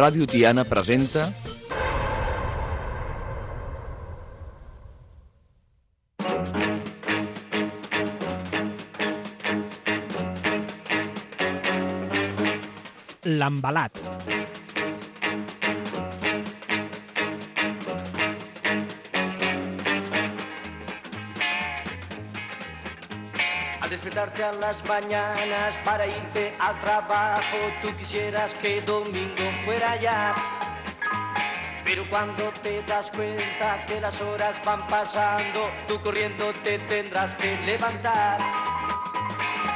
Ràdio Tiana presenta L'embalat. Al despertarte a las mañanas para irte al trabajo, tú quisieras que domingo fuera ya. Pero cuando te das cuenta que las horas van pasando, tú corriendo te tendrás que levantar.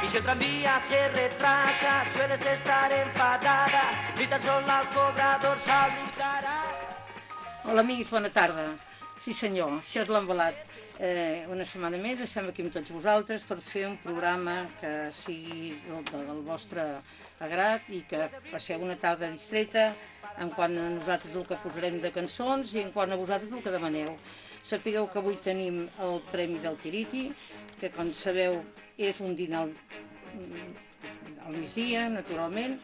Y si el tranvía se retrasa, sueles estar enfadada, ni tan solo al cobrador saludará. Hola amics, bona tarda. Sí senyor, això és. Eh, una setmana més estem aquí amb tots vosaltres per fer un programa que sigui del, del vostre agrat i que passeu una tarda distreta en quant a nosaltres el que posarem de cançons i en quant a vosaltres el que demaneu. Sapigueu que avui tenim el Premi del Tiriti, que com sabeu és un dinar al, migdia, naturalment,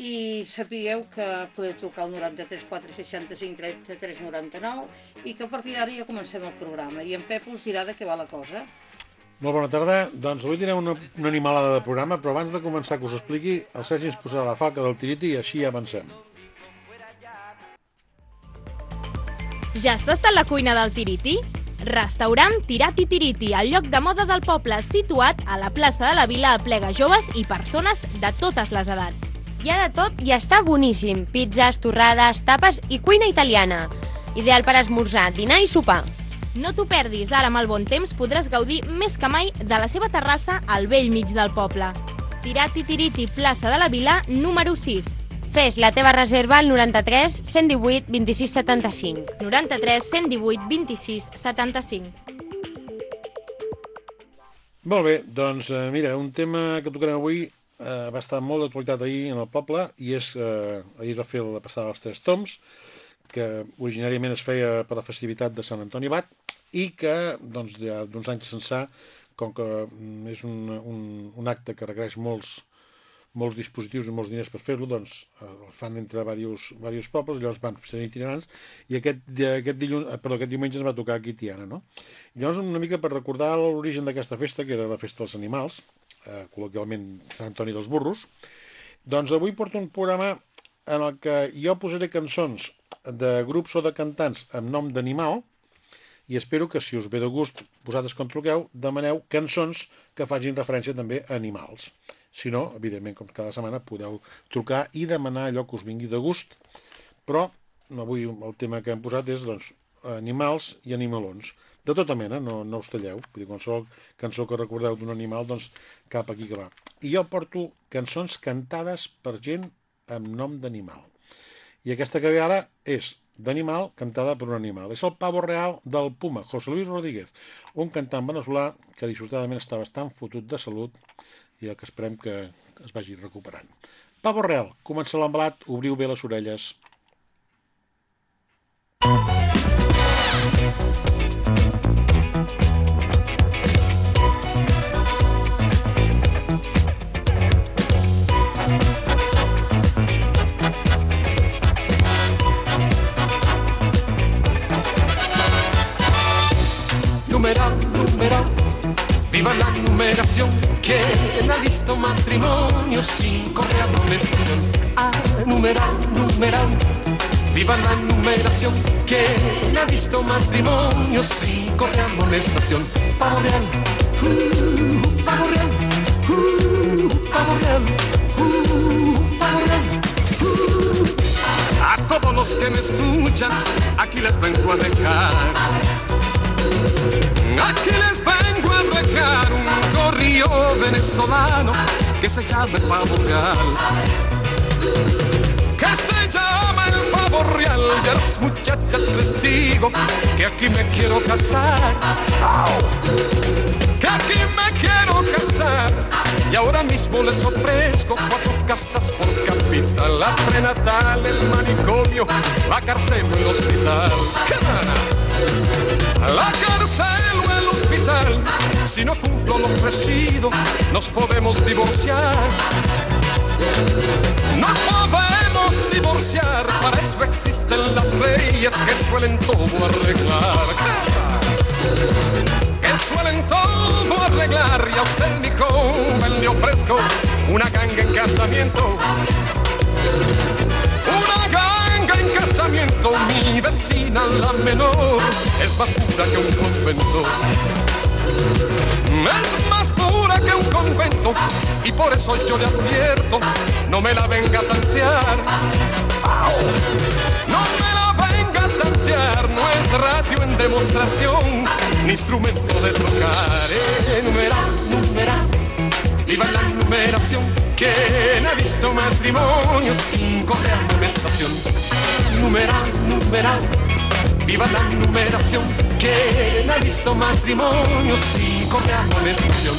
i sapigueu que podeu trucar al 93 465 33 99 i que a partir d'ara ja comencem el programa i en Pep us dirà de què va la cosa. Molt bona tarda. Doncs avui tindrem una, una animalada de programa, però abans de començar que us expliqui, el Sergi ens posarà la falca del tiriti i així avancem. Ja has tastat la cuina del Tiriti? Restaurant Tirati Tiriti, el lloc de moda del poble situat a la plaça de la Vila aplega joves i persones de totes les edats. Hi ha de tot i està boníssim. Pizzas, torrades, tapes i cuina italiana. Ideal per esmorzar, dinar i sopar. No t'ho perdis, ara amb el bon temps podràs gaudir més que mai de la seva terrassa al vell mig del poble. Tirati Tiriti, plaça de la Vila, número 6. Fes la teva reserva al 93 118 26 75. 93 118 26 75. Molt bé, doncs eh, mira, un tema que tocarem avui eh, va estar molt d'actualitat ahir en el poble i és, eh, ahir va fer la passada dels Tres Toms, que originàriament es feia per la festivitat de Sant Antoni Bat i que doncs, ja d'uns anys ençà, com que mm, és un, un, un acte que requereix molts, molts dispositius i molts diners per fer-lo, doncs el fan entre diversos, diversos pobles, llavors van ser itinerants, i aquest, aquest, dilluns, eh, perdó, aquest diumenge es va tocar aquí Tiana, no? Llavors una mica per recordar l'origen d'aquesta festa, que era la festa dels animals, eh, col·loquialment Sant Antoni dels Burros, doncs avui porto un programa en el que jo posaré cançons de grups o de cantants amb nom d'animal, i espero que si us ve de gust, vosaltres quan truqueu, demaneu cançons que facin referència també a animals. Si no, evidentment, com cada setmana, podeu trucar i demanar allò que us vingui de gust. Però avui el tema que hem posat és doncs, animals i animalons. De tota mena, no, no us talleu. Vull dir, qualsevol cançó que recordeu d'un animal, doncs cap aquí que va. I jo porto cançons cantades per gent amb nom d'animal. I aquesta que ve ara és d'animal cantada per un animal. És el pavo real del Puma, José Luis Rodríguez, un cantant veneçolà que dissortadament està bastant fotut de salut i el que esperem que es vagi recuperant. Pavo real, comença l'embalat, obriu bé les orelles. Viva la numeración. ¿Quién ha visto matrimonio sin correa amonestación? Ah, numeral, numeral, viva la numeración. ¿Quién ha visto matrimonio sin correa amonestación? Pavo real, uh, pavo real, uh, pavo real, uh, real. uh. A todos los que me escuchan, aquí les vengo a dejar que se llama el pavo real. Que se llama el pavo real. Y a las muchachas les digo que aquí me quiero casar. Que aquí me quiero casar. Y ahora mismo les ofrezco cuatro casas por capital. La prenatal, el manicomio, la cárcel o el hospital. La cárcel Si no cumplo lo ofrecido, nos podemos divorciar. Nos podemos divorciar, para eso existen las leyes que suelen todo arreglar. Que suelen todo arreglar y a usted mi joven le ofrezco una ganga en casamiento. Mi vecina la menor es más pura que un convento. Es más pura que un convento y por eso yo le advierto, no me la venga a tantear. No me la venga a tantear, no es radio en demostración, ni instrumento de tocar. Numera, viva la numeración, quien ha visto matrimonio sin correr amonestación. Numera, numera, viva la numeración, quien ha visto matrimonio sin correr amonestación.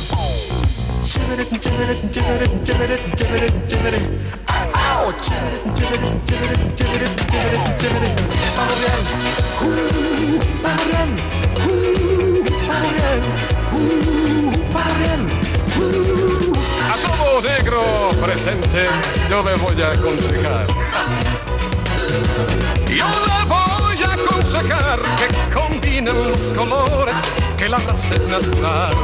Chévere, chévere, chévere, chévere, chévere, chévere. Au, chévere, chévere, chévere, chévere, chévere, chévere. Pavo presente yo le voy a aconsejar. Yo le voy a aconsejar que combinen los colores, que la raza es natural.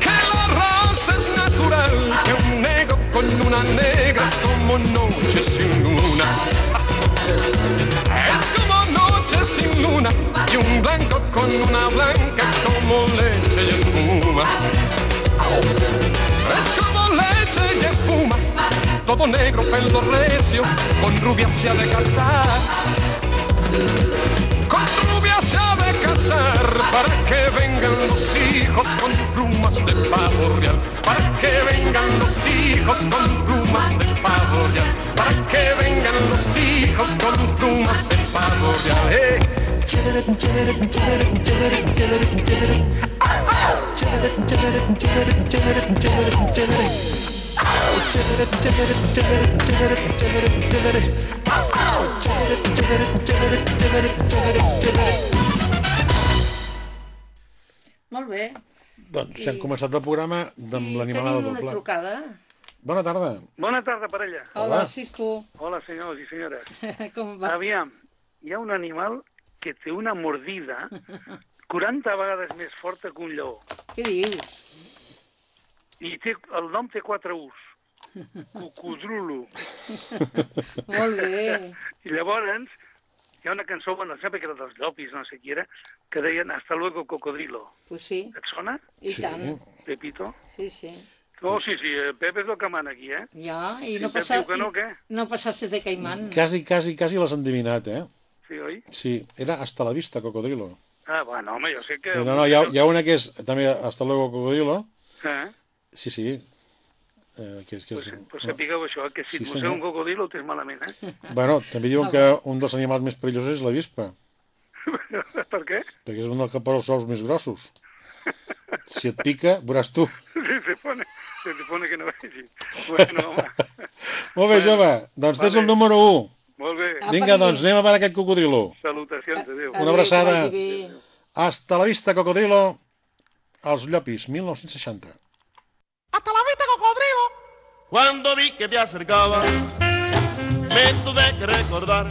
Que la raza es natural, que un negro con una negra es como noche sin luna. Es como noche sin luna y un blanco con una blanca es como leche y espuma. Leche y espuma, todo negro, pelo recio, con rubia se ha de casar. Con rubia se ha de casar para que vengan los hijos con plumas de pavo real. Para que vengan los hijos con plumas de pavo real. Para que vengan los hijos con plumas de pavo real. Eh. Molt bé. Doncs I... hem començat el programa amb l'animalada doble. Tenim una trucada. Bona tarda. Bona tarda, parella. Hola, Hola Cisco. Hola, senyors i senyores. Com va? Aviam, hi ha un animal que té una mordida 40 vegades més forta que un lleó. Què dius? I té, el nom té quatre U's. Cocodrulo. Molt bé. I llavors hi ha una cançó, bueno, em sembla que era dels Llopis, no sé qui era, que deien Hasta luego, cocodrilo. Pues sí, Et sona, i Sí. tant. Pepito? Sí, sí. Oh, sí, sí, el Pep és el que mana aquí, eh? Ja, i no, passa, que no, què? no passasses de Caimán. Quasi, quasi, quasi l'has endivinat, eh? Sí, oi? Sí, era Hasta la vista, cocodrilo. Ah, bueno, home, jo sé que... Sí, no, no, hi ha, hi ha una que és també Hasta luego, cocodrilo. Eh? Sí, sí. Eh, que és, que Pues, és, pues sapigueu això, que si Sí, et mossega senyor. un cocodrilo ho tens malament, eh? Bueno, també diuen que un dels animals més perillosos és la vispa, per què? perquè és un dels que posa els ous més grossos. Si et pica, veuràs tu. Se te pone, se te pone que no vegi. Bueno, home, Molt bé, jove, doncs tens Vale. el número 1. Molt bé. Vinga, doncs, anem a veure aquest cocodrilo. Salutacions, adéu. Una abraçada. Hasta la vista, cocodrilo. Els Llopis, 1960. Hasta la vista, cocodrilo. Cuando vi que te acercaba, me tuve que recordar.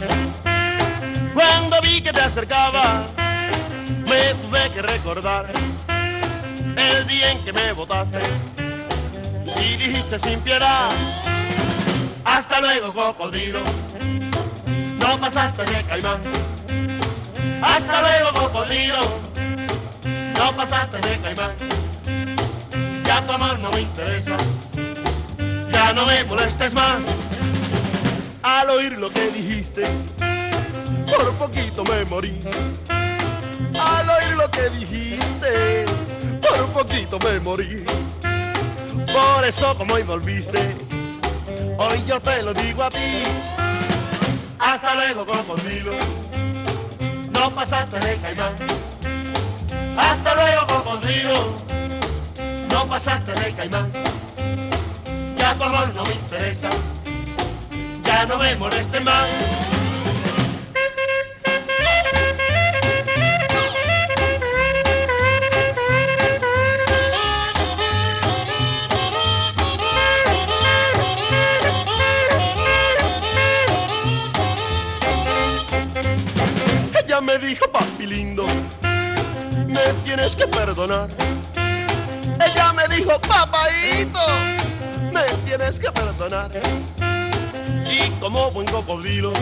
Cuando vi que te acercaba, me tuve que recordar. El día en que me botaste y dijiste sin piedad. Hasta luego, cocodrilo. No pasaste de caimán. Hasta luego, cocodrilo. No pasaste de caimán. Ya tu amor no me interesa. Ya no me molestes más. Al oír lo que dijiste, por poquito me morí. Al oír lo que dijiste, por por poquito me morí. Por eso como hoy volviste, hoy yo te lo digo a ti. Hasta luego, cocodrilo. No pasaste de caimán. Hasta luego, cocodrilo. No pasaste de caimán. Ya tu amor no me interesa. Ya no me moleste más. Me dijo, papi lindo, me tienes que perdonar. Ella me dijo, papaito, me tienes que perdonar. Y como buen cocodrilo,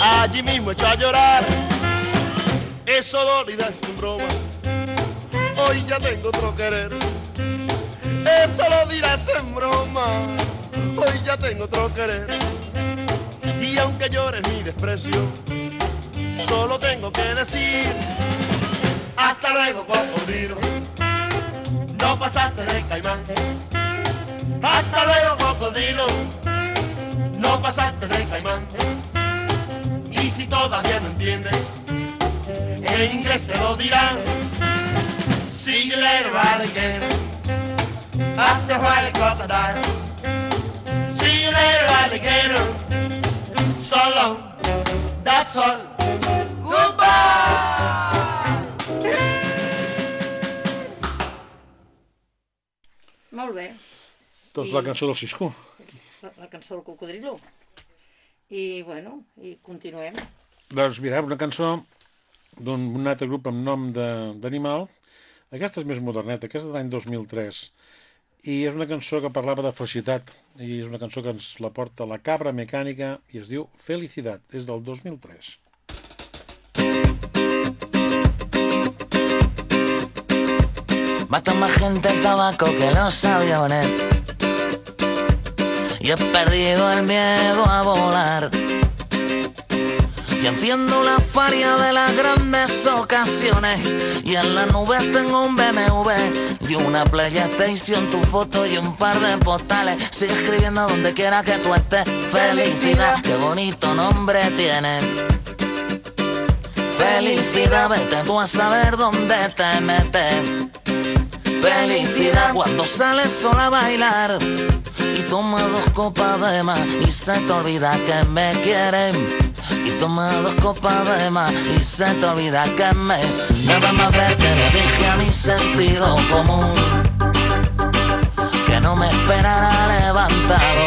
allí mismo echó a llorar. Eso dolida es tu broma, hoy ya tengo otro querer. Eso lo dirás en broma, hoy ya tengo otro querer. Y aunque llores mi desprecio, solo tengo que decir hasta luego cocodrilo. No pasaste de caimán. Hasta luego cocodrilo. No pasaste de caimán. Y si todavía no entiendes en inglés te lo dirán. See you later alligator after a while crocodile see you later alligator so long that's all Molt bé. Doncs I- la cançó del Cisco. La, la cançó del cocodrilo. I, bueno, i continuem. Doncs mira, una cançó d'un un altre grup amb nom d'animal. Aquesta és més moderneta, aquesta és de l'any 2003. I és una cançó que parlava de felicitat. I és una cançó que ens la porta la cabra mecànica i es diu Felicitat. És del 2003. Mata más gente el tabaco que los aviones. Y he perdido el miedo a volar. Y enciendo la faria de las grandes ocasiones. Y en la nube tengo un BMW y una PlayStation, tu foto y un par de postales. Sigue escribiendo donde quiera que tú estés. Felicidad, qué bonito nombre tiene. Felicidad, vete tú a saber dónde te metes. Felicidad cuando sales sola a bailar y toma dos copas de más y se te olvida que me quieren. Y toma dos copas de más y se te olvida que me. Nada más ver que le dije a mi sentido común que no me esperara levantado.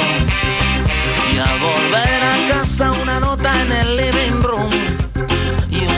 Y al volver a casa una nota en el living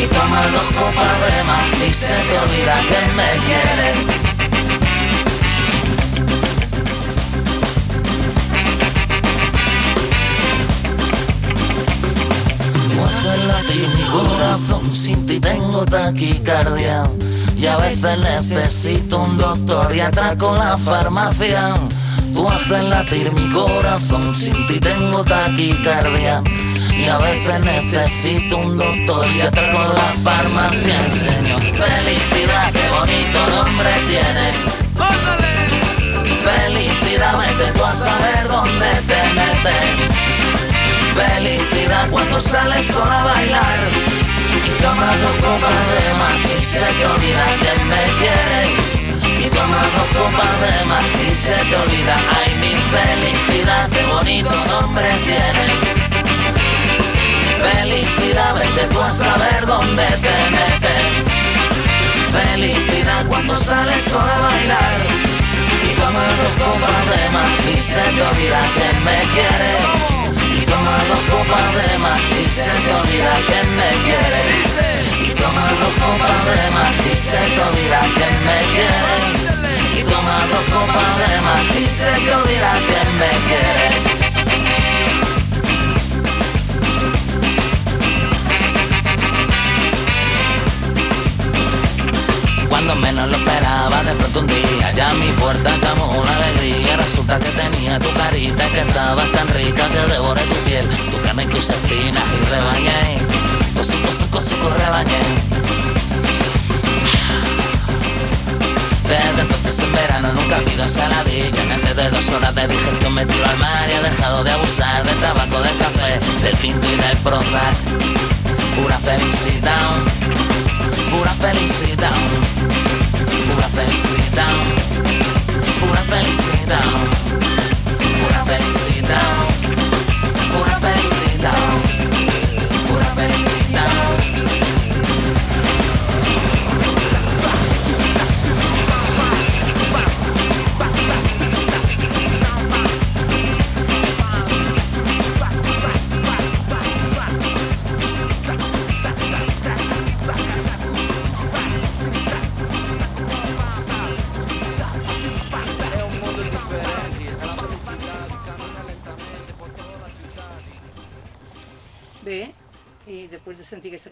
Y tomas dos copas de más y se te olvida que me quieres. Haces latir mi corazón, sin ti tengo taquicardia. Y a veces necesito un doctor y atraco la farmacia. Tú haces latir mi corazón, sin ti tengo taquicardia. Y a veces necesito un doctor y atraco la farmacia. Señor, felicidad, qué bonito nombre tiene. Felicidad, vete tú a saber dónde te metes. Felicidad cuando sales sola a bailar y tomas dos copas de más y se te olvida que me quieres. Y tomas dos copas de más y se te olvida, ay mi felicidad, qué bonito nombre tienes. Felicidad, vete tú a saber dónde te metes. Felicidad cuando sales sola a bailar y tomas dos copas de más y se te olvida que me quieres. Y tomas dos copas de más y se te olvida que me quieres. Y tomas dos copas de más y se te olvida que me quieres. Y tomas dos copas de más y se te olvida que me quieres. De un día ya mi puerta llamó una alegría. Resulta que tenía tu carita que estabas tan rica que devoré tu piel, tu carne y tus espinas y rebañé. Cosuco, suco, suco, rebañé. Desde entonces en verano nunca pido ensaladilla Antes de dos horas de digestión me tiro al mar Y he dejado de abusar del tabaco, del café Del tinto y del Prozac Pura felicidad Pura felicidad Pura felicidad Pura felicidad Pura felicidad Pura felicidad Pura felicidad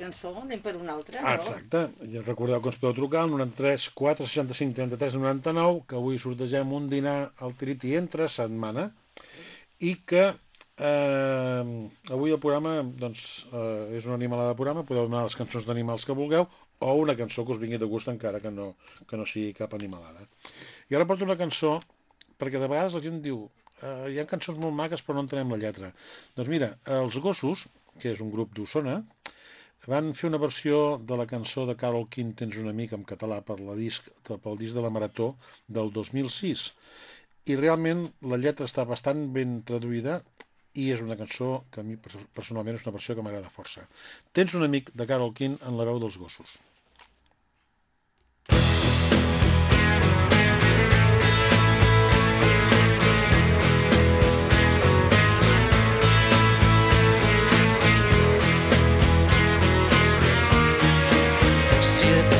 cançó anem per una altra, no? Exacte. I recordeu que ens podeu trucar al 93 4 65 33 99, que avui sortegem un dinar al Triti entre setmana i que eh, avui el programa doncs, eh, és una animalada de programa, podeu demanar les cançons d'animals que vulgueu o una cançó que us vingui de gust encara que no, que no sigui cap animalada. I ara porto una cançó perquè de vegades la gent diu eh, hi ha cançons molt maques però no entenem la lletra. Doncs mira, els Gossos, que és un grup d'Osona, van fer una versió de la cançó de Carol King Tens un amic en català per la disc, pel disc de la Marató del 2006 i realment la lletra està bastant ben traduïda i és una cançó que a mi personalment és una versió que m'agrada força. Tens un amic de Carol King en la veu dels gossos.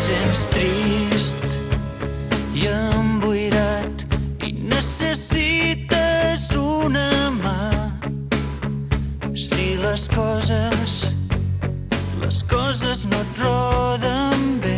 Sents trist i emboirat i necessites una mà, si les coses, les coses no et roden bé,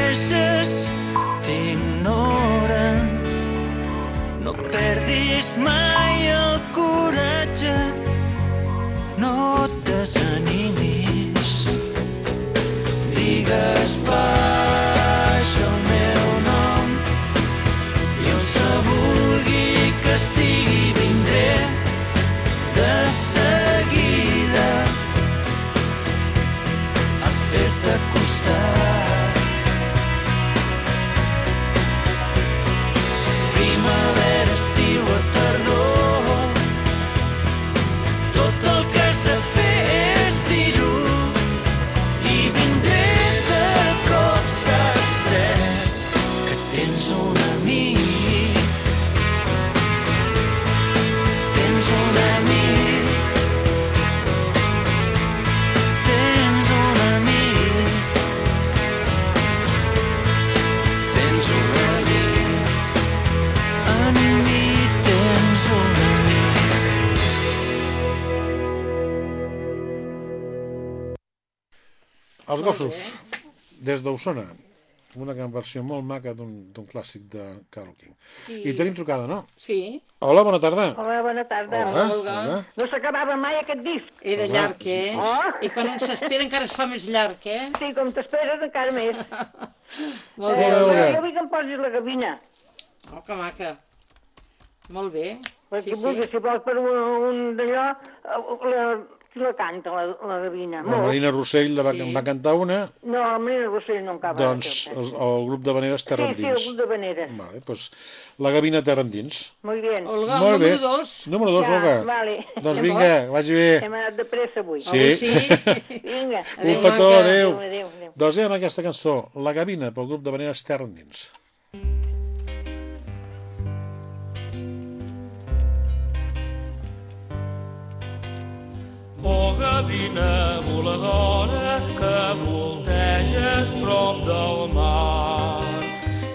sofreixes, t'ignoren. No perdis mai el coratge, no et desanimis. Els gossos, des d'Osona, una gran versió molt maca d'un d'un clàssic de Carol King. Sí. I tenim trucada, no? Sí. Hola, bona tarda. Hola, bona tarda. Hola, Olga. Olga. No s'acabava mai aquest disc. Era Hola. llarg, eh? Oh. I quan un s'espera encara es fa més llarg, eh? Sí, com t'esperes encara més. Molt bé. Eh, Olga. jo vull que em posis la gavina. Oh, que maca. Molt bé. Perquè Sí, sí, si vols per un, un d'allò, eh, la, qui la canta, la, la gavina? La Marina Rossell la va, Sí. en va cantar una, No, la Marina Rossell no em cava. doncs el, el grup de Veneres Terra Sí, sí, el Endins. grup de Veneres. Vale, doncs, la Gavina Terra Endins. Muy bien. Olga, Molt bé. número dos. Número dos, Ja, Olga. vale. Doncs vinga, que vagi bé. Hem anat de pressa avui. Sí. Avui sí. Vinga. Un Adéu, petó, maca. adéu. Adéu, adéu. Doncs anem amb aquesta cançó, La Gavina, pel grup de Veneres Terra Endins. Oh, gavina voladora que volteges prop del mar.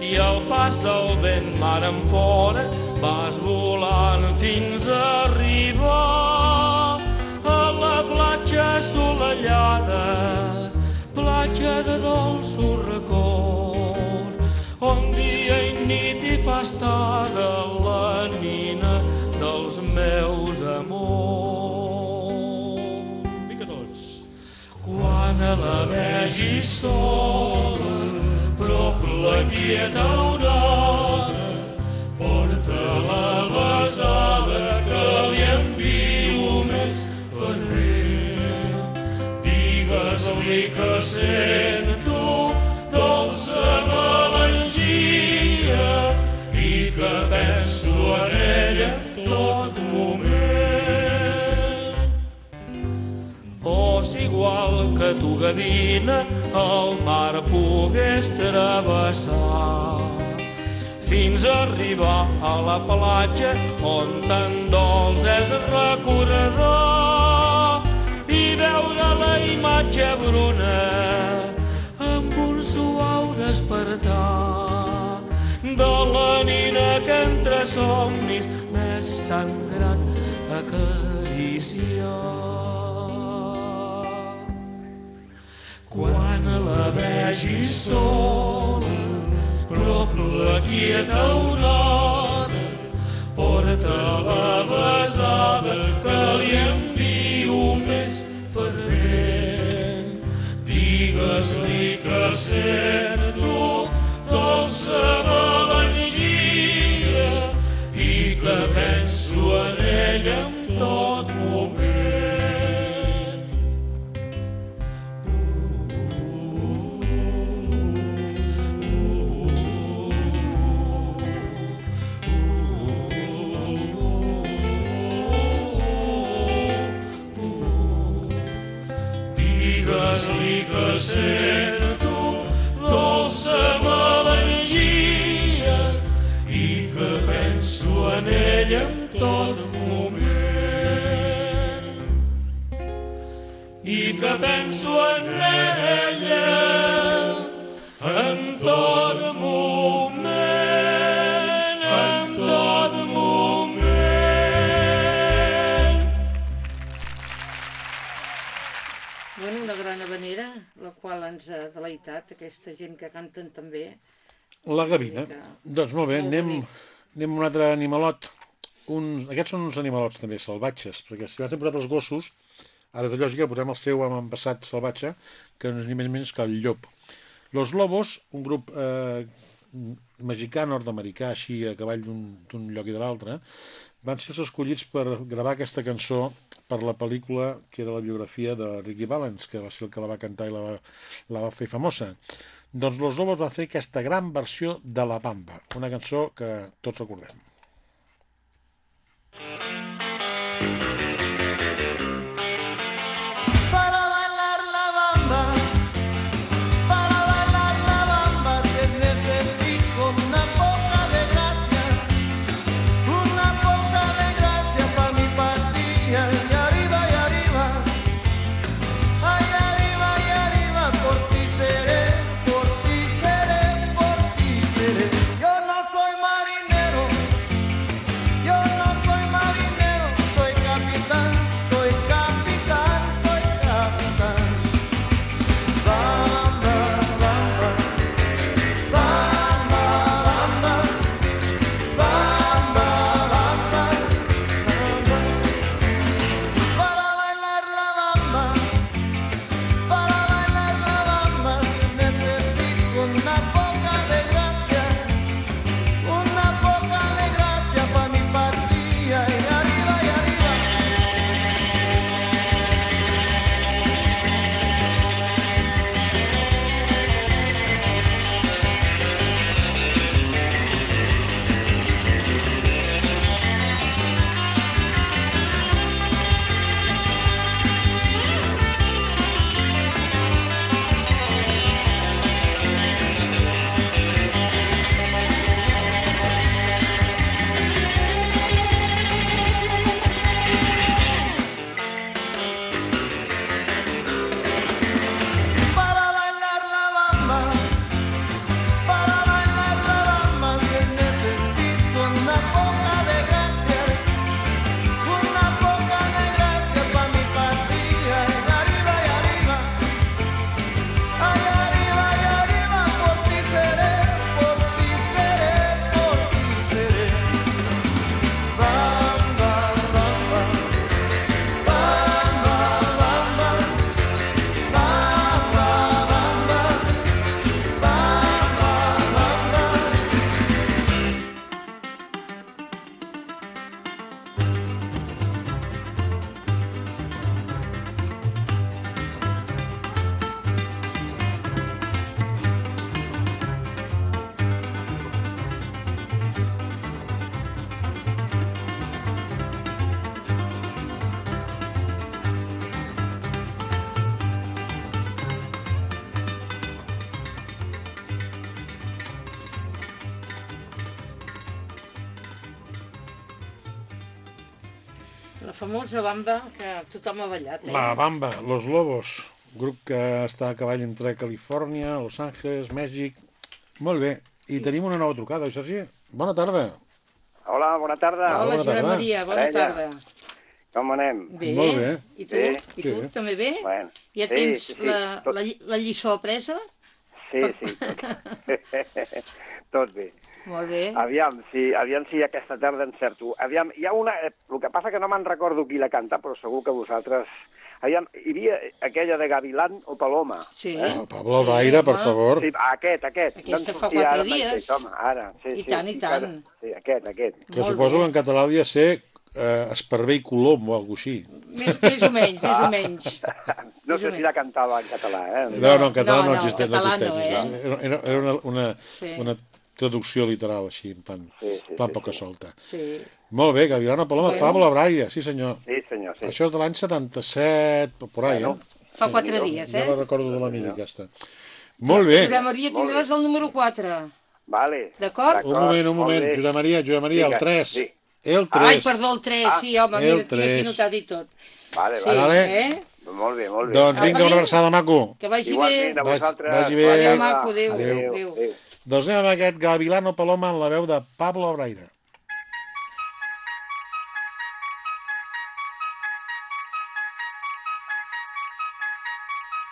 I al pas del vent mar en fora vas volant fins a arribar a la platja assolellada platja de dolços records on dia i nit hi fa estada la nina dels meus amors quan a la vegis sola prop la quieta aurora porta la besada que li envio més ferrer. Digues-li que sento igual que tu, gavina, el mar pogués travessar fins a arribar a la platja on tan dolç és recordar i veure la imatge bruna amb un suau despertar de la nina que entre somnis m'és tan grat acariciar. Quan la vegis sola, prop la quieta aurora, porta la besada que li envio més fervent. Digues-li que sento dolça melangia i que penso en ella en tot tot moment i que penso en ella en tot moment, en tot moment. Bueno, una gran avenera la qual ens ha deleitat, aquesta gent que canten també. La gavina. Doncs molt bé, molt anem, anem a un altre animalot. Uns, aquests són uns animalots també salvatges, perquè si abans hem posat els gossos, ara de lògica posem el seu avantpassat salvatge, que no és ni més menys que el llop. Los Lobos, un grup eh, mexicà, nord-americà, així a cavall d'un lloc i de l'altre, van ser els escollits per gravar aquesta cançó per la pel·lícula que era la biografia de Ricky Valens, que va ser el que la va cantar i la va, la va fer famosa. Doncs Los Lobos va fer aquesta gran versió de La Bamba, una cançó que tots recordem. La famosa bamba que tothom ha ballat, eh? La Bamba, Los Lobos, grup que està a cavall entre Califòrnia, Los Angeles, Mèxic... Molt bé, i tenim una nova trucada, això sí? Bona tarda. Hola, bona tarda. Hola, bona Joana tarda. Maria, bona Parella. tarda. Com anem? Bé. Molt bé. I tu? Bé. I tu, Sí. també bé? Bueno, Ja sí, tens sí, sí, la, tot- la, lli- la lliçó apresa? Sí, sí, tot, tot bé. Molt bé. Aviam si, aviam si aquesta tarda encerto. Aviam, hi ha una... eh, El que passa que no me'n recordo qui la canta, però segur que vosaltres... Aviam, hi havia aquella de Gavilán o Paloma. Sí. Eh? El Pablo Daire, per favor. Sí, aquest, aquest. Aquesta em fa sortia quatre ara mateix, dies. Home, ara, sí, I sí. tant, i sí, ara. tant. Sí, aquest, aquest. Que suposo que en català hauria de ser eh, Esparver i Colom o alguna així. Més, més o menys, més o menys. No sé si la cantava en català, eh? No, no, en català no, no, no, existeix. català no no, existeix. eh? Era, era, era una, una, Sí. una traducció literal, així, en plan, Sí, sí, plan sí, poca solta. Sí. Molt bé, Gavilana Paloma, Bueno. Pablo Braia, sí senyor. Sí, senyor, sí. Això és de l'any 77, por ahí, Bueno. eh? Fa quatre dies, Ja eh? la recordo de la meva, aquesta. Molt bé. Josep Maria, tindràs el número 4. Vale. D'acord? Un moment, un moment. Josep Maria, Josep Maria, el 3. Sí. El 3. Ai, perdó, el 3, Ah, sí, home, el mira, aquí tres. notat i tot. Vale, Sí, vale. eh? Molt bé, molt bé. Doncs vinga, una abraçada, maco. Que vagi Igualment, bé. a vosaltres. Vagi bé. Adéu, maco, adéu, Adéu. adéu. Adéu. Doncs amb aquest Gavilano Paloma en la veu de Pablo Braire.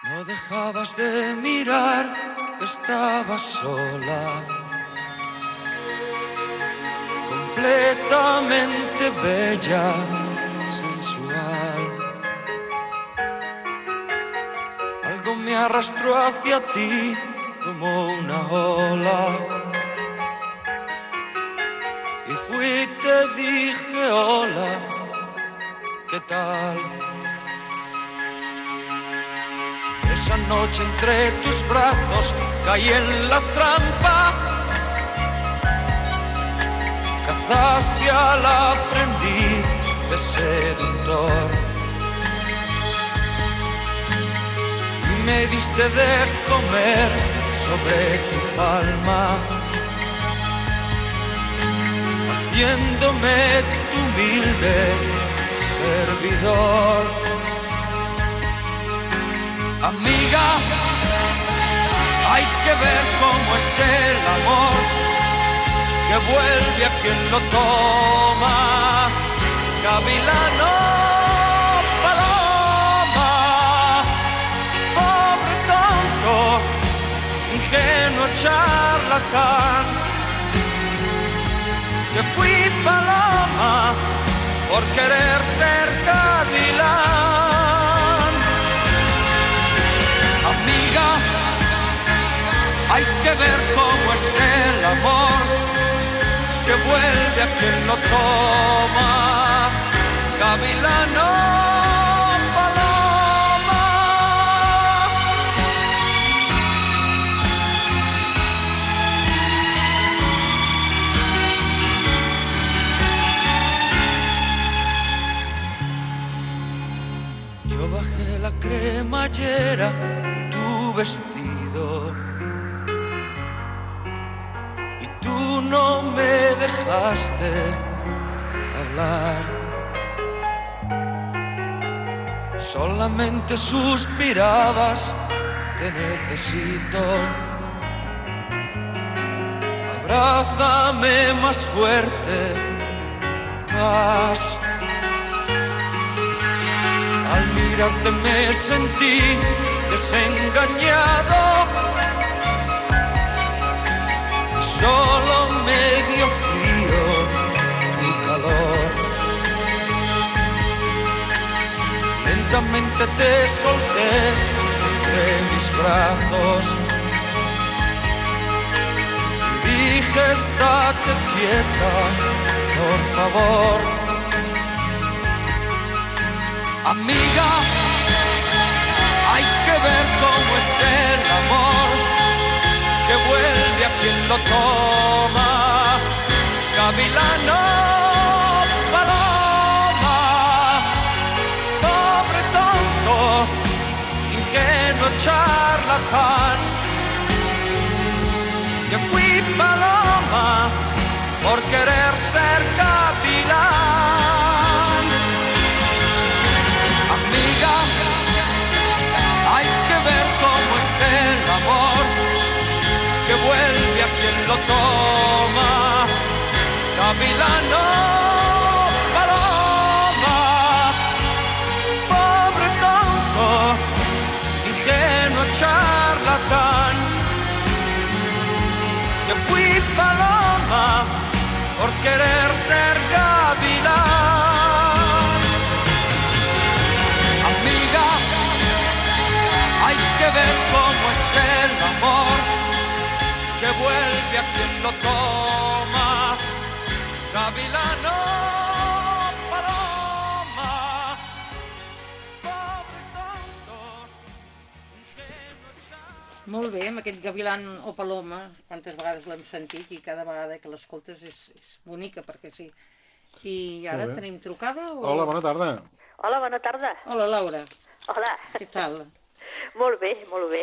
No dejabas de mirar, estabas sola. Completamente bella, sensual. Algo me arrastró hacia ti como una ola. Y fui te dije hola, ¿qué tal? Esa noche entre tus brazos caí en la trampa. Cazaste al aprendiz de seductor. Y me diste de comer sobre tu palma. Haciéndome tu humilde servidor. Amiga, hay que ver cómo es el amor que vuelve a quien lo toma. Gavilano, ingenuo charlatán, que fui paloma por querer ser gavilán. Amiga, hay que ver cómo es el amor que vuelve a quien lo toma. Gavilano, de tu vestido y tú no me dejaste hablar. Solamente suspirabas, te necesito. Abrázame más fuerte, más. Mirarte me sentí desengañado. Solo me dio frío tu calor. Lentamente te solté entre mis brazos. Y dije, estate quieta, por favor. Amiga, hay que ver cómo es el amor que vuelve a quien lo toma. Gavilano, paloma, pobre tonto, ingenuo charlatán, que fui paloma por querer ser gavilán. Lo toma. Gavilano, paloma, pobre tonto, ingenuo charlatán, que fui paloma por querer ser que vuelve a quien lo toma. Gavilano, paloma, pobre tonto, Molt bé, amb aquest gavilan o paloma, quantes vegades l'hem sentit i cada vegada que l'escoltes és, és bonica, perquè sí. I ara tenim trucada? O... Hola, bona tarda. Hola, bona tarda. Hola, Laura. Hola. Què tal? Molt bé, molt bé.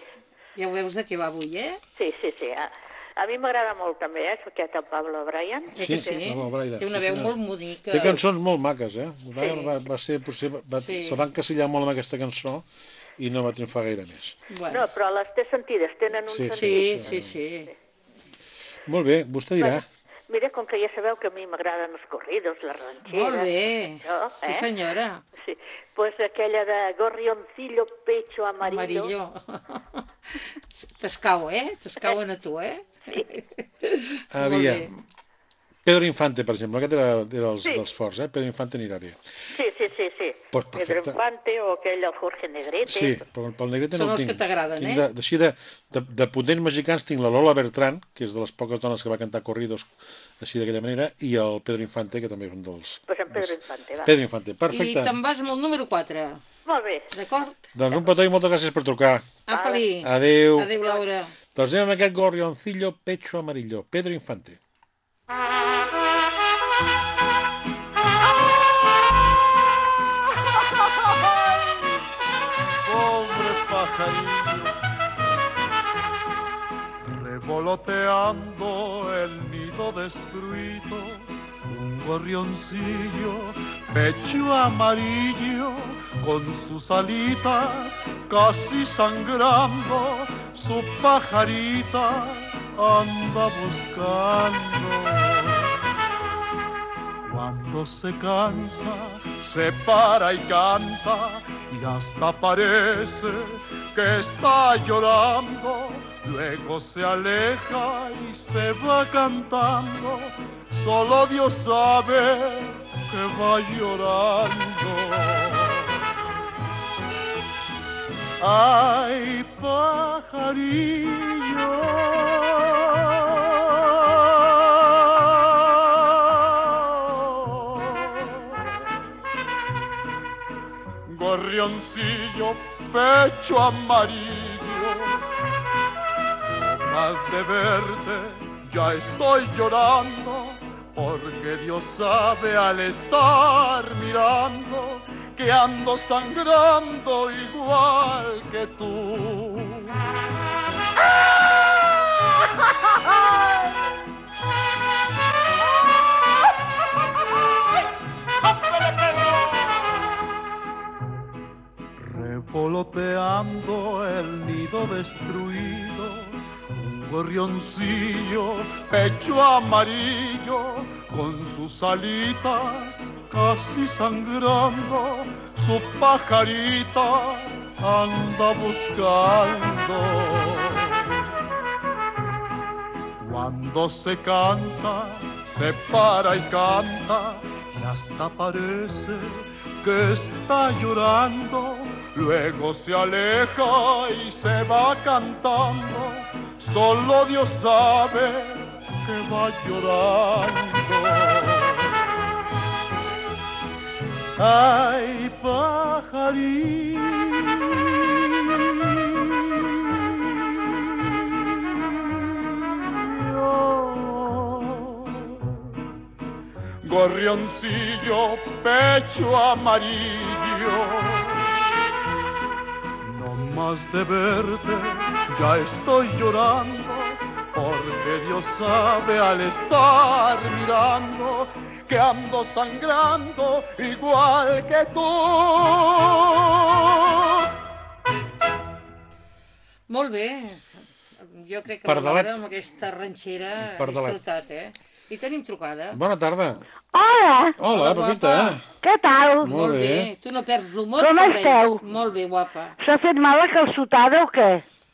Ja ho veus de què va avui, eh? Sí, sí, sí. A, a mi m'agrada molt també, eh, aquest el Pablo Bryan. Que sí? Home, Braida. Té una Sí, veu sí. molt bonica. Té cançons molt maques, eh? Va, Sí. va, va ser, potser, va, Sí. se va encasillar molt amb aquesta cançó i no va triomfar gaire més. No, però les té sentides, tenen un Sí, sentit. Sí, sí, sí. Molt bé, vostè dirà. Mira, com que ja sabeu que a mi m'agraden els corridos, les ranxeres... Molt bé. Això, Sí, eh? senyora. Sí, pues aquella de gorrioncillo pecho amarillo. Amarillo. T'escau, eh? T'escauen a tu, eh? Aviam. Pedro Infante, per exemple, aquest era, era dels, Sí. dels forts, eh? Pedro Infante anirà bé. Sí, sí, sí, sí. Pues Pedro. Infante o aquell el Jorge Negrete. Sí, però pel Negrete Són no el els tinc. que t'agraden, eh? De, així de, de, de potents mexicans tinc la Lola Bertrán, que és de les poques dones que va cantar corridos així d'aquella manera, i el Pedro Infante, que també és un dels... Pues en Pedro Infante, va. Pedro Infante, I perfecte. te'n vas amb el número 4. Molt bé. D'acord? Doncs un petó i moltes gràcies per trucar. Apa-li. Adéu. Adéu, Laura. Doncs anem amb aquest gorrioncillo pecho amarillo, Pedro Infante. Pobre pajarillo, revoloteando el nido destruido, un gorrioncillo, pecho amarillo, con sus alitas casi sangrando, su pajarita anda buscando. Cuando se cansa, se para y canta y hasta parece que está llorando. Luego se aleja y se va cantando. Solo Dios sabe que va llorando. Ay, pajarillo. Pecho amarillo. No más de verte, ya estoy llorando, porque Dios sabe al estar mirando que ando sangrando igual que tú. Revoloteando el nido destruido, un gorrioncillo, pecho amarillo, con sus alitas casi sangrando, su pajarita anda buscando. Cuando se cansa, se para y canta, y hasta parece que está llorando. Luego se aleja y se va cantando. Solo Dios sabe que va llorando. Ay, pajarillo. Gorrioncillo, pecho amarillo. Más de verte, ya estoy llorando, porque Dios sabe al estar mirando que ando sangrando igual que tú. Molt bé. Jo crec que Pardalet. amb aquesta ranxera Pardalet. disfrutat, eh? I tenim trucada. Bona tarda. Hola. Hola, Pepita. Què tal? Molt bé. Tu no perds l'humor Com per res. esteu? Molt bé, guapa. S'ha fet mal la calçotada o què?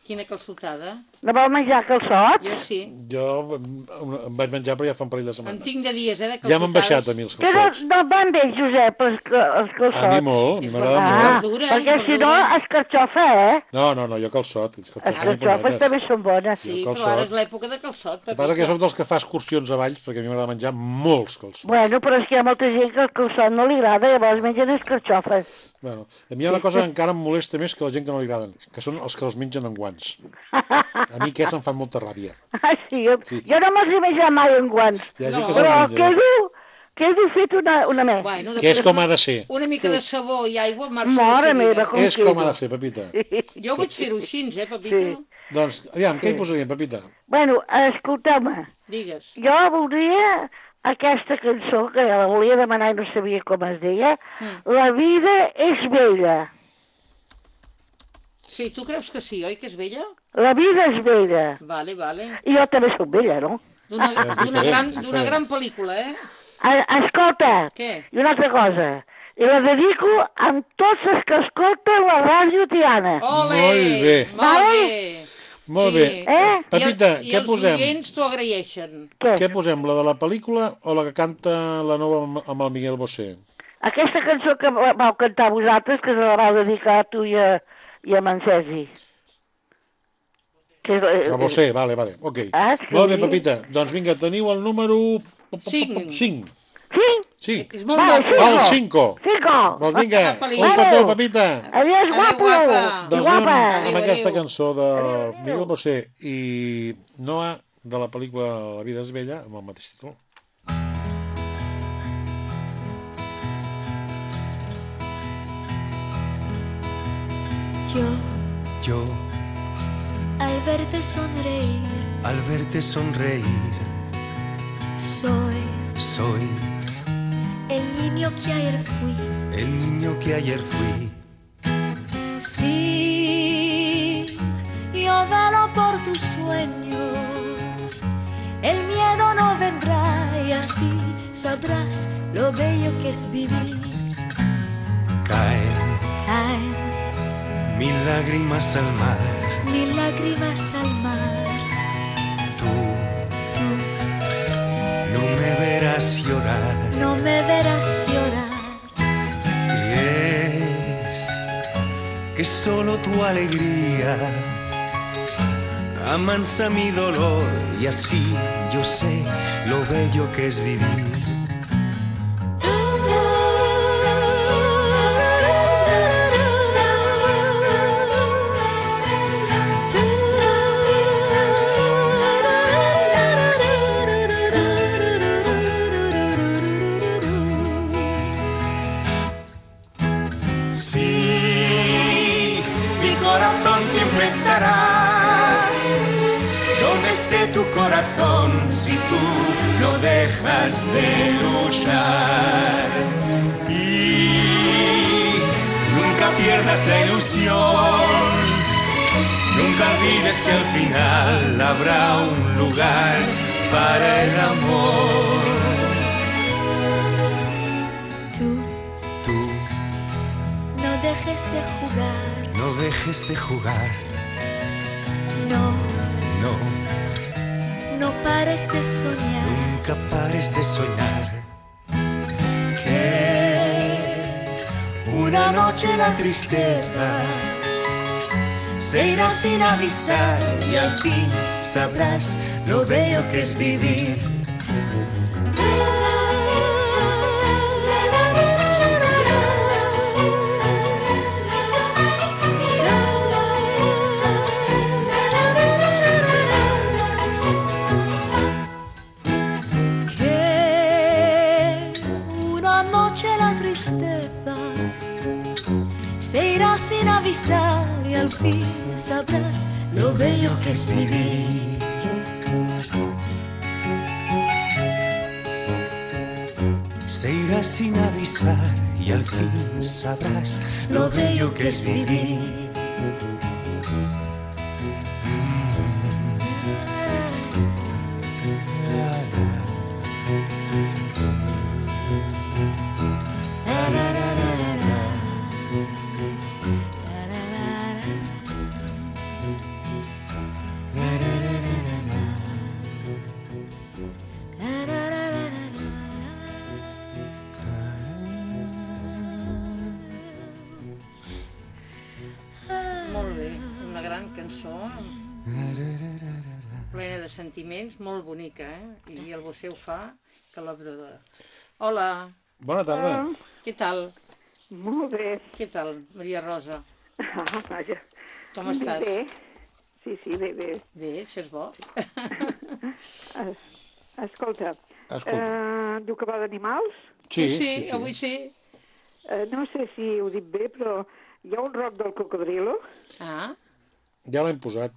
Quina calçotada. No vol menjar calçot? Jo sí. Jo em vaig menjar, però ja fa un parell de En setmanes. tinc de dies, eh, de calçotades. Ja m'han baixat a mi els Però calçots. no van bé, Josep, els, els calçots. A mi molt, És m'agrada verdura. molt. verdura, perquè si no es carxofa, eh? No, no, no, jo calçot. Els calçots carxofes també són bones. Sí, però ara és l'època de calçot, El que passa que soc dels que fa excursions a Valls, perquè a mi m'agrada menjar molts calçots. Bueno, però és que hi ha molta gent que el calçot no li agrada, llavors mengen les carxofes. Bueno, a mi hi ha una cosa que encara em molesta més que la gent que no li agraden, que són els que els mengen en guants. A mi aquests em fan molta ràbia. Ah, sí, jo, Sí. jo no me'ls he menjat mai en guants. Hi gent No. Però quedo, quedo fet una, una més. Bueno, Que és com ha de ser. Una mica de sabó i aigua marxa meva, com És quedo. com ha de ser, Pepita. Jo vaig fer-ho així, eh, Pepita? Sí. Doncs, aviam, què hi posaríem, Pepita? Bueno, escolteu-me, Digues. jo voldria aquesta cançó, que la volia demanar i no sabia com es deia, Mm. La vida és bella. Sí, tu creus que sí, oi, que és vella? La vida és bella. Vale, vale. I jo també soc vella, no? D'una diferent, gran, gran pel·lícula, eh? A- Escolta, Què? i una altra cosa. I la dedico amb tots els que escolten la ràdio Tiana. Ole! Molt bé. Molt bé! Molt Sí. bé. Eh? Pepita, I, el, què I els posem? oients t'ho agraeixen. Què posem, la de la pel·lícula o la que canta la nova amb, amb el Miguel Bosé? Aquesta cançó que va- vau cantar vosaltres, que se la vau dedicar a tu i a, i a Mancesi. Que és, eh, A Bosé, vale, vale, ok. Ah, sí? Molt bé, Pepita. Doncs vinga, teniu el número... Cinc. 5. Sí? Sí. És molt Va, maco. Val, 5. Cinco. Doncs vinga, un petó, Pepita. Adiós, guapo. guapa. Doncs guapa. anem amb aquesta cançó de Miguel Bosé i Noah de la pel·lícula La vida és bella, amb el mateix títol. Yo, Yo, al verte sonreír, al verte sonreír, soy soy el niño que ayer fui. el niño que ayer fui. Sí, yo velo por tus sueños. El miedo no vendrá y así sabrás lo bello que es vivir. Caen Caen mil lágrimas al mar. Mil lágrimas al mar. Tú, no me verás llorar. No me verás llorar. Y es que solo tu alegría amansa mi dolor y así yo sé lo bello que es vivir. Estará donde esté tu corazón si tú no dejas de luchar. Y nunca pierdas la ilusión, nunca olvides que al final habrá un lugar para el amor. Tú Tú no dejes de jugar. no dejes de jugar, No, no, no pares de soñar. nunca pares de soñar. Que una noche la tristeza se irá sin avisar y al fin sabrás lo bello que es vivir. Al fin sabrás lo bello que es vivir. Se irá sin avisar y al fin sabrás lo bello que es vivir. Sentiments, molt bonica, eh? I el Bosé ho fa, que la broda. Hola, Bona tarda. què tal? Molt bé. Què tal, Maria Rosa? Ah, vaja. Com estàs? Bé. Sí, sí, bé, bé. Bé, això és bo. Es- Escolta, Escolta. eh, diu que va d'animals? Sí, sí, avui sí. Eh, no sé si ho dic bé, però hi ha un roc del cocodrilo. Ah. Ja l'hem posat.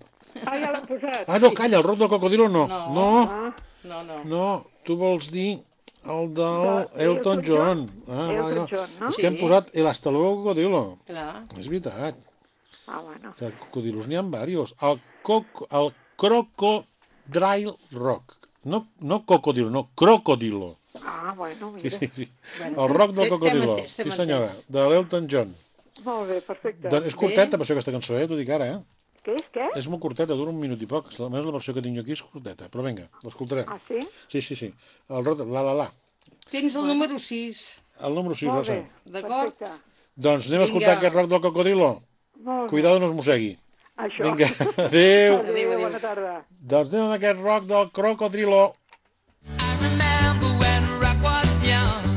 Ah, ja l'han posat. Ah, no, calla, el roc del cocodrilo no. No. No, Ah, No, no. no, tu vols dir el del De Elton Elton John. John? Ah, Elton no. John, no? És que hem Sí. posat el hasta luego cocodrilo. Clar. És veritat. ah bueno. De cocodrilos n'hi ha diversos. El, coc, el Crocodile Rock. No, no cocodilo, no, crocodilo. Ah, bueno, Sí, mira. sí, sí. Bueno, El rock del t'hem Sí, senyora, de l'Elton John. Molt bé, perfecte. Doncs és curteta, per això, aquesta cançó, eh? T'ho dic ara, eh? Què és, què? És molt curteta, dura un minut i poc. Almenys la versió que tinc jo aquí és curteta. Però vinga, l'escoltarem. Ah, sí? Sí, sí, sí. El rock, la, la, la. Tens el número 6. El número 6, Molt Rosa. D'acord? Doncs anem a escoltar aquest rock del bé. Cuidado no es mossegui. Això. Vinga, adéu. Adéu, bona tarda. Doncs anem amb aquest rock del crocodilo. remember when rock was young.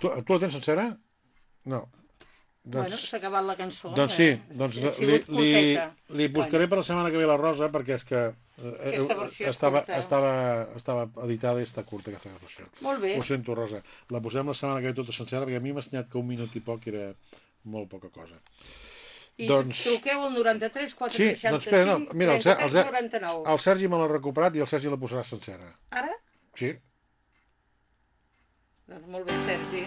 Tu, tu la tens sencera? No. Bueno, s'ha acabat la cançó. Doncs sí, eh? doncs Sí, ha li, li, li buscaré per la setmana que ve la Rosa perquè és que eh, és estava, estava, estava editada i està curta aquesta versió. Molt bé. Ho sento, Rosa. La posem la setmana que ve tota sencera perquè a mi m'ha estranyat que un minut i poc era molt poca cosa. I doncs- truqueu al 93 Sí, 465 doncs espera, no, mira, el, Ser- el, 33 Ser- 99. el Sergi me l'ha recuperat i el Sergi la posarà sencera. Ara? Sí. Doncs molt bé, Sergi.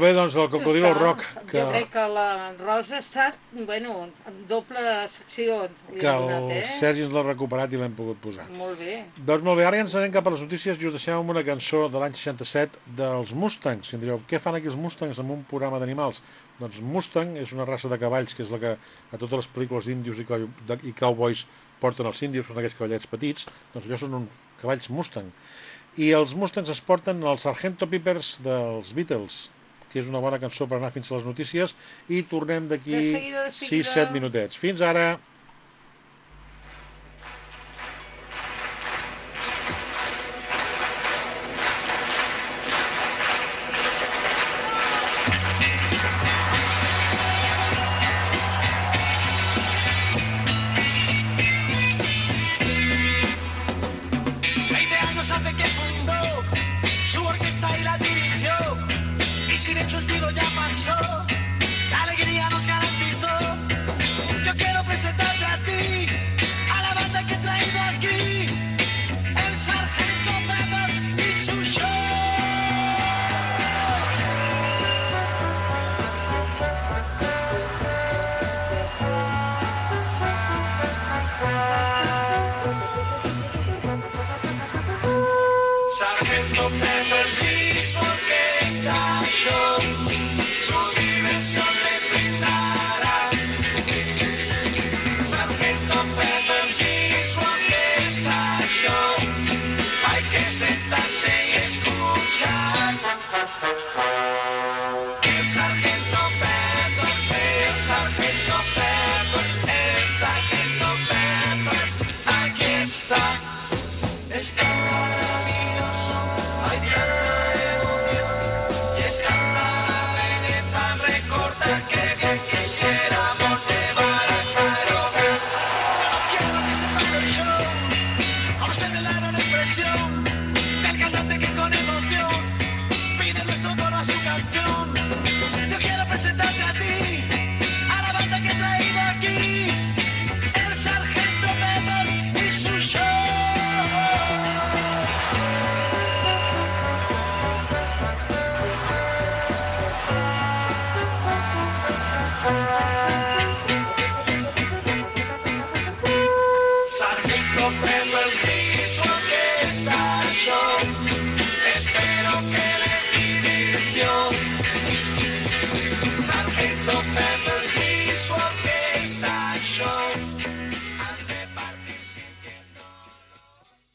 Molt bé, doncs, del Cocodrilo Està. Rock, que, Jo crec que la Rosa ha estat, bueno, en doble secció. que hem el donat, eh? Sergi ens l'ha recuperat i l'hem pogut posar. Molt bé. Doncs molt bé, ara ja ens anem cap a les notícies i us deixem amb una cançó de l'any 67 dels Mustangs. I em direu, què fan aquí els Mustangs en un programa d'animals? Doncs Mustang és una raça de cavalls que és la que a totes les pel·lícules d'índios i, i cowboys porten els índios, són aquells cavallets petits, doncs allò són uns cavalls Mustang. I els Mustangs es porten el Sargento Peppers dels Beatles, que és una bona cançó per anar fins a les notícies, i tornem d'aquí De seguida, de seguida. 6-7 minutets. Fins ara! La alegría nos garantizó. Yo quiero presentarte a ti, a la banda que he traído aquí, el Sargento Pepper y su show. Sargento Peppers y su orquesta show, Peace.